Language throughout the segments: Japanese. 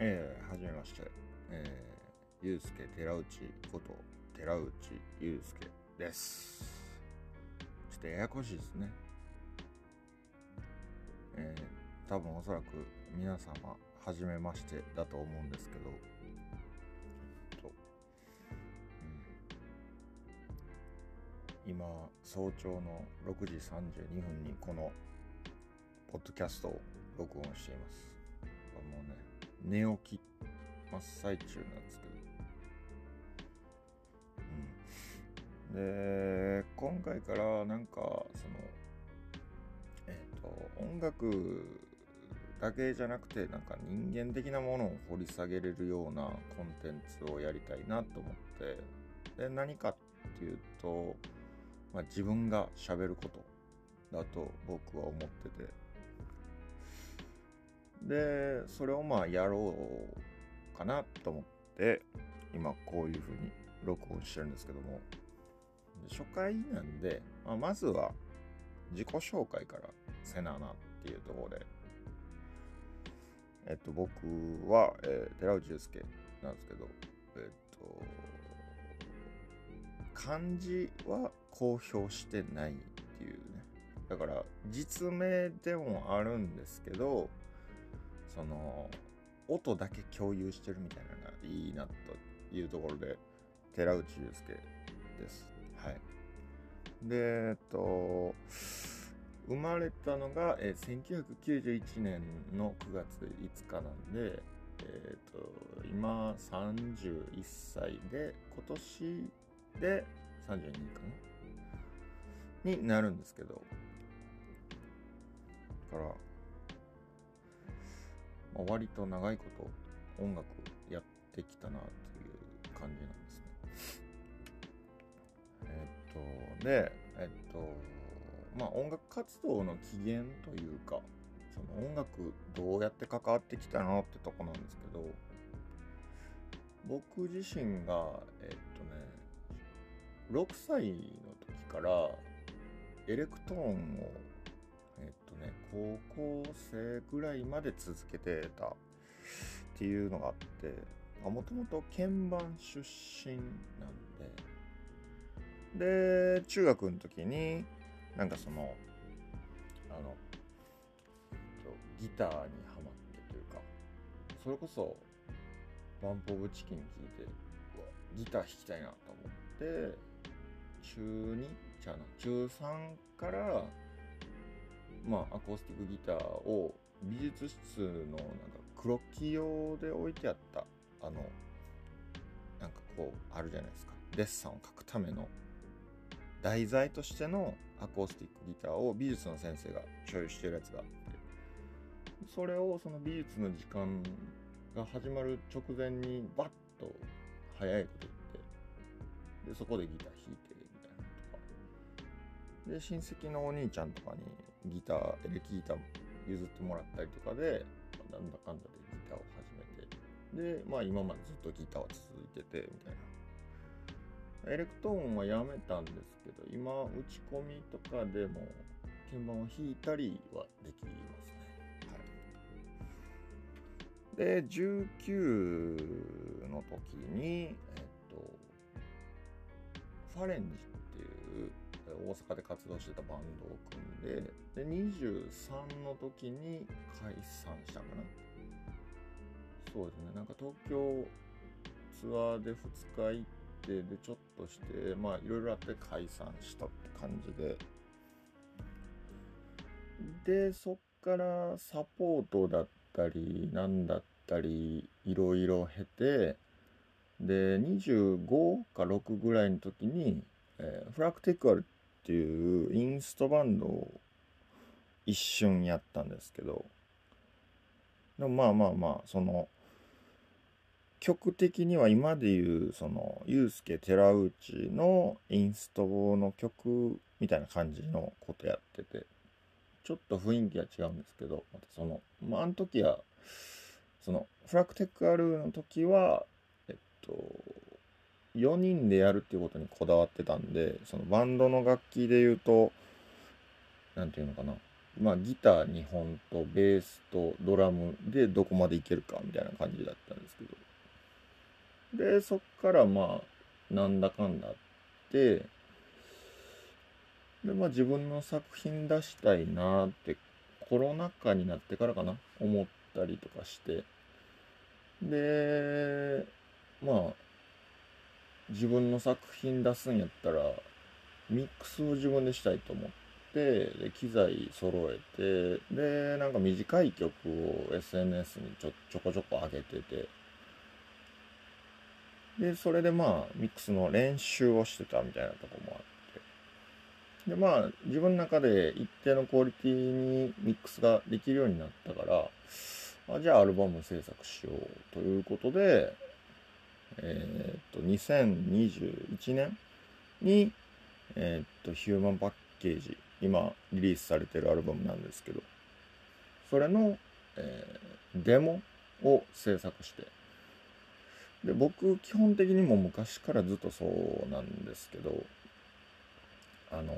えー、はじめまして、えー、ゆうすけ寺内こと寺内ゆうすけです。ちょっとややこしいですね。えー、多分おそらく皆様、はじめましてだと思うんですけど、とうん、今、早朝の6時32分にこのポッドキャストを録音しています。もうね、寝起き真っ最中なんですけど。うん。で、今回からなんか、その、えっ、と、音楽だけじゃなくて、なんか人間的なものを掘り下げれるようなコンテンツをやりたいなと思って、で、何かっていうと、まあ、自分が喋ることだと僕は思ってて、で、それをまあやろうかなと思って、今こういう風に録音してるんですけども、初回なんで、まあ、まずは自己紹介からせななっていうところで、えっと、僕は、えー寺内祐介なんですけど、えっと、漢字は公表してないっていうね。だから、実名でもあるんですけど、その音だけ共有してるみたいなのがいいなというところで寺内祐介です。はい。で、えっと、生まれたのが、えー1991年の9月5日なんで、えっと、今31歳で、今年で32かな？になるんですけど、から、まあ、割と長いこと音楽やってきたなという感じなんですね。えっと、で、えっと、まあ音楽活動の起源というか、その音楽どうやって関わってきたのってとこなんですけど、僕自身が、えっとね、6歳の時からエレクトーンをえっとね、高校生ぐらいまで続けてたっていうのがあって、もともと鍵盤出身なんで、で、中学の時に、なんかその、あの、えっと、ギターにハマってというか、それこそ、バンプオブチキン聴いて、ギター弾きたいなと思って、中2じゃあな、中3から、まあ、アコースティックギターを美術室のなんか黒木用で置いてあったあのなんかこうあるじゃないですか。デッサンを描くための題材としてのアコースティックギターを美術の先生が所有してるやつがあって。それをその美術の時間が始まる直前にバッと早いこと言ってでそこでギター弾いてみたいなとか。で親戚のお兄ちゃんとかにギターエレキギター譲ってもらったりとかでなんだかんだでギターを始めてでまあ今までずっとギターは続いててみたいな。エレクトーンはやめたんですけど今打ち込みとかでも鍵盤を弾いたりはできますね。はい。で19の時にえっとファレンジ大阪で活動してたバンドを組んでで23の時に解散したかな。そうですね。なんか東京ツアーで2日行ってでちょっとしてまあいろいろあって解散したって感じで。でそっからサポートだったりなんだったりいろいろ経てで25か6ぐらいの時に、えーフラクティクアルっていうインストバンドを一瞬やったんですけど、でもまあまあまあ、その、曲的には今で言う、その、ゆうすけ寺内のインストの曲みたいな感じのことやってて、ちょっと雰囲気は違うんですけど、またその、まあ、あの時は、その、フラクテックアルーの時は、えっと、4人でやるっていうことにこだわってたんで、そのバンドの楽器で言うと、なんていうのかな。まあギター2本とベースとドラムでどこまでいけるかみたいな感じだったんですけどでそっからまあなんだかんだあってでまあ自分の作品出したいなってコロナ禍になってからかな思ったりとかしてでまあ自分の作品出すんやったらミックスを自分でしたいと思ってで機材揃えてでなんか短い曲を SNS にちょちょこちょこ上げてて。でそれでまあミックスの練習をしてたみたいなとこもあって。でまあ自分の中で一定のクオリティにミックスができるようになったからあじゃあアルバム制作しようということでえー、っと2021年にえー、っとヒューマンパッケージ今リリースされてるアルバムなんですけどそれの、えー、デモを制作してで僕基本的にも昔からずっとそうなんですけどあの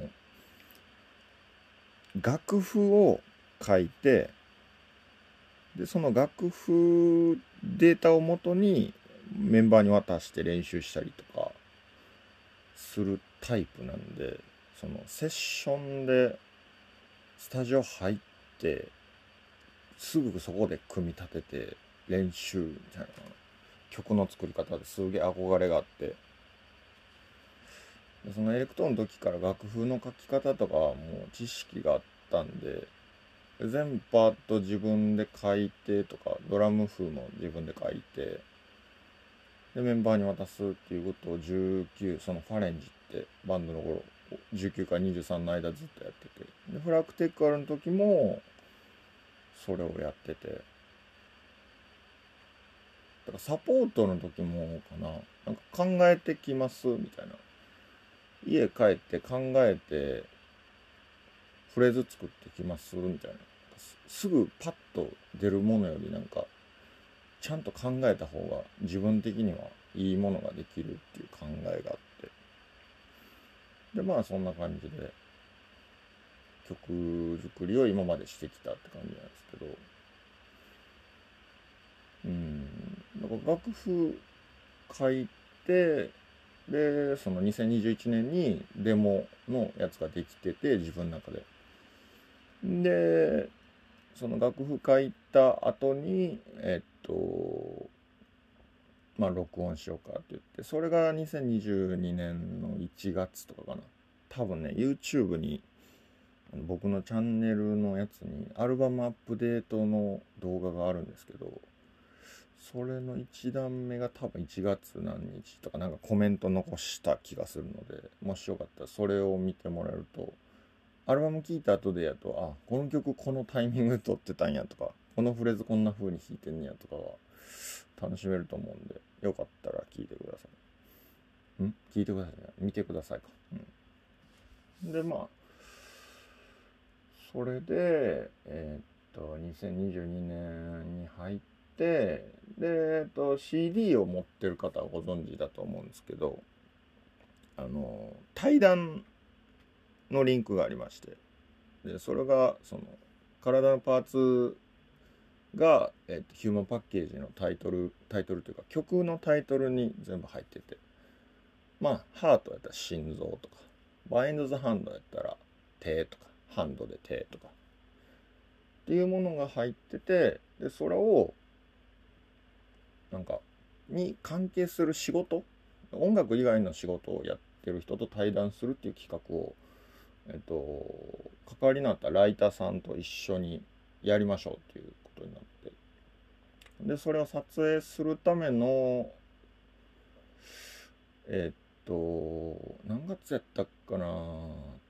楽譜を書いてでその楽譜データをもとにメンバーに渡して練習したりとかするタイプなんでそのセッションでスタジオ入ってすぐそこで組み立てて練習みたいな。曲の作り方ですげえ憧れがあって。でそのエレクトーンの時から楽譜の書き方とかはもう知識があったんで全パート自分で書いてとかドラム風も自分で書いてでメンバーに渡すっていうことを19そのファレンジってバンドの頃19から23の間ずっとやってて。でフラクテックアルの時もそれをやってて。だからサポートの時もかな。なんか考えてきますみたいな。家帰って考えてフレーズ作ってきますみたいな。すぐパッと出るものよりなんかちゃんと考えた方が自分的にはいいものができるっていう考えがあって。でまあそんな感じで曲作りを今までしてきたって感じなんですけど。うん。なんか楽譜書いてでその2021年にデモのやつができてて自分の中で。でその楽譜書いた後にえっとまあ録音しようかって言ってそれが2022年の1月とかかな。多分ね YouTube に僕のチャンネルのやつにアルバムアップデートの動画があるんですけどそれの1段目が多分1月何日とかなんかコメント残した気がするのでもしよかったらそれを見てもらえるとアルバム聴いた後でやとあこの曲このタイミング撮ってたんやとかこのフレーズこんな風に弾いてんねやとかは楽しめると思うんでよかったら聴いてください。ん？聞いてください見てくださいか。うん。でまあそれでえー、っと2022年に入ってで、えっと、CD を持ってる方はご存知だと思うんですけどあの対談のリンクがありまして。でそれがその体のパーツが、えっと、ヒューマンパッケージのタイトルタイトルというか曲のタイトルに全部入ってて。まあハートやったら心臓とかバインド・ザ・ハンドやったら手とかハンドで手とかっていうものが入っててでそれをなんかに関係する仕事音楽以外の仕事をやってる人と対談するっていう企画をえっと関わりのあったライターさんと一緒にやりましょうっていうことになって。でそれを撮影するためのえっと何月やったかな。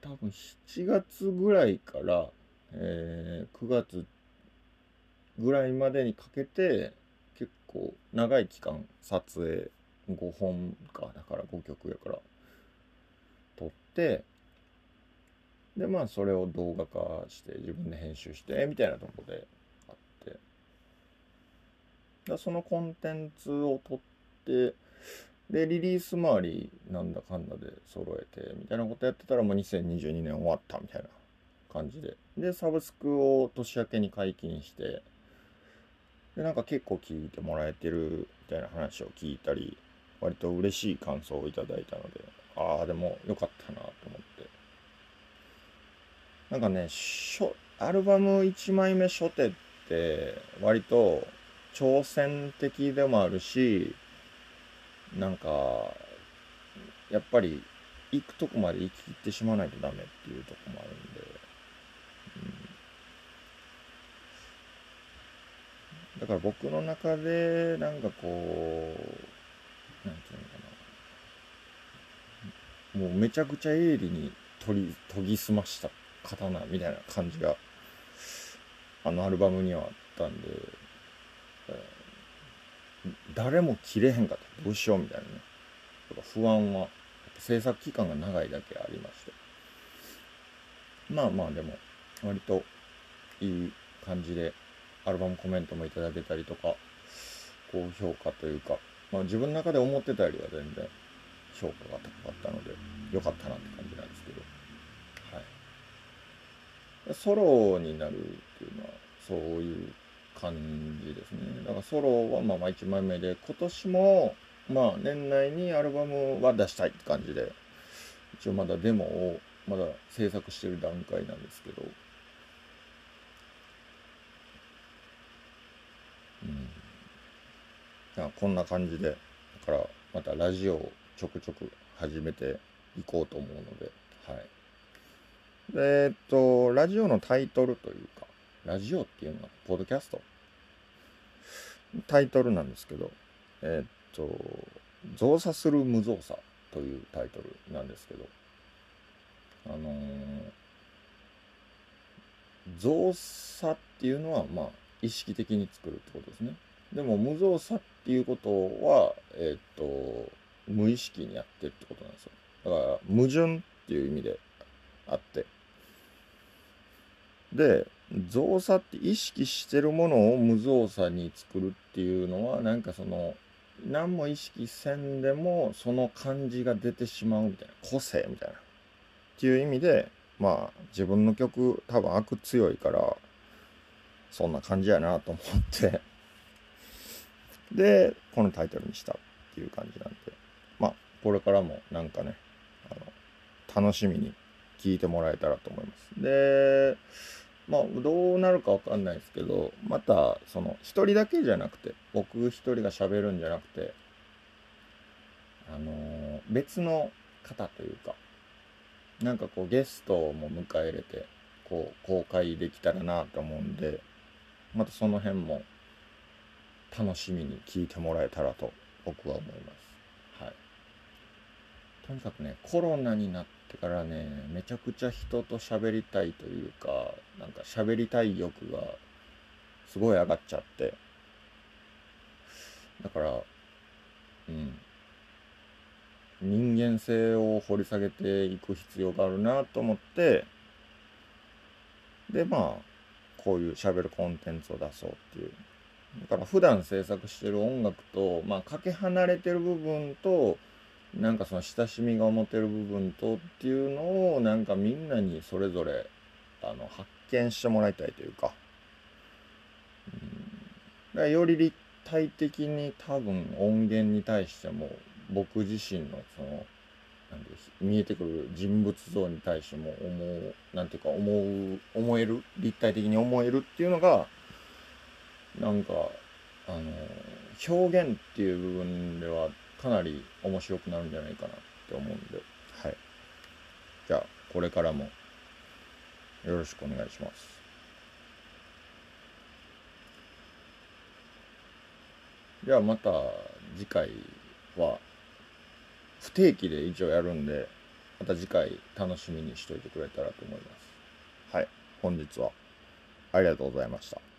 多分7月ぐらいから、えー、9月ぐらいまでにかけて結構長い期間撮影5本かだから5曲やから撮ってでまあそれを動画化して自分で編集してみたいなとこであってだそのコンテンツを撮ってでリリース周りなんだかんだで揃えてみたいなことやってたらもう2022年終わったみたいな感じで。で、サブスクを年明けに解禁して、で、なんか結構聞いてもらえてるみたいな話を聞いたり、割と嬉しい感想をいただいたので、ああ、でもよかったなと思って。なんかね、アルバム1枚目初手って割と挑戦的でもあるし、なんか、やっぱり行くとこまで行き切ってしまわないとダメっていうとこもあるんで、うん、だから僕の中でなんかこうなんていうのかな。もうめちゃくちゃ鋭利に研ぎ研ぎ澄ました刀みたいな感じがあのアルバムにはあったんで、え誰も切れへんかった。どうしようみたいなね。不安は制作期間が長いだけありまして。まあまあでも割といい感じでアルバムコメントもいただけたりとか高評価というか、まあ、自分の中で思ってたよりは全然評価が高かったので良かったなって感じなんですけどはいソロになるっていうのはそういう感じですね。だからソロはまあまあ1枚目で今年もまあ年内にアルバムは出したいって感じで一応まだデモをまだ制作してる段階なんですけど。うん。こんな感じでだからまたラジオをちょくちょく始めていこうと思うのではい。でえっとラジオのタイトルというかラジオっていうのはポッドキャスト？タイトルなんですけどえっと、造作する無造作というタイトルなんですけど、あのー、造作っていうのは、まあ、意識的に作るってことですね。でも、無造作っていうことは、えっ、と、無意識にやってるってことなんですよ。だから、矛盾っていう意味であって。で、造作って意識してるものを無造作に作るっていうのは、なんかその、何も意識せんでもその感じが出てしまうみたいな個性みたいな。っていう意味でまあ自分の曲多分悪強いからそんな感じやなと思って。でこのタイトルにしたっていう感じなんで。まあこれからもなんかねあの楽しみに聴いてもらえたらと思います。でまあ、どうなるかわかんないですけど、また、その、一人だけじゃなくて、僕一人が喋るんじゃなくて、あのー、別の方というか、なんかこう、ゲストも迎え入れて、こう、公開できたらなと思うんで、またその辺も、楽しみに聞いてもらえたらと、僕は思います。はい。とにかくね、コロナになって、からねめちゃくちゃ人と喋りたいというかか喋りたい欲がすごい上がっちゃって。だからうん。人間性を掘り下げていく必要があるなと思ってでまあこういう喋るコンテンツを出そうっていう。だから普段制作してる音楽とまあかけ離れてる部分となんかその親しみが持てる部分とっていうのをなんかみんなにそれぞれあの発見してもらいたいというか,、うん、だからより立体的に多分音源に対しても僕自身のそのなんで見えてくる人物像に対しても思うなんていうか思う思える立体的に思えるっていうのがなんかあの表現っていう部分ではかなり面白くなるんじゃないかなって思うんで、はい。じゃあ、これからもよろしくお願いします。じゃあまた次回は不定期で一応やるんで、また次回楽しみにしといてくれたらと思います。はい。本日はありがとうございました。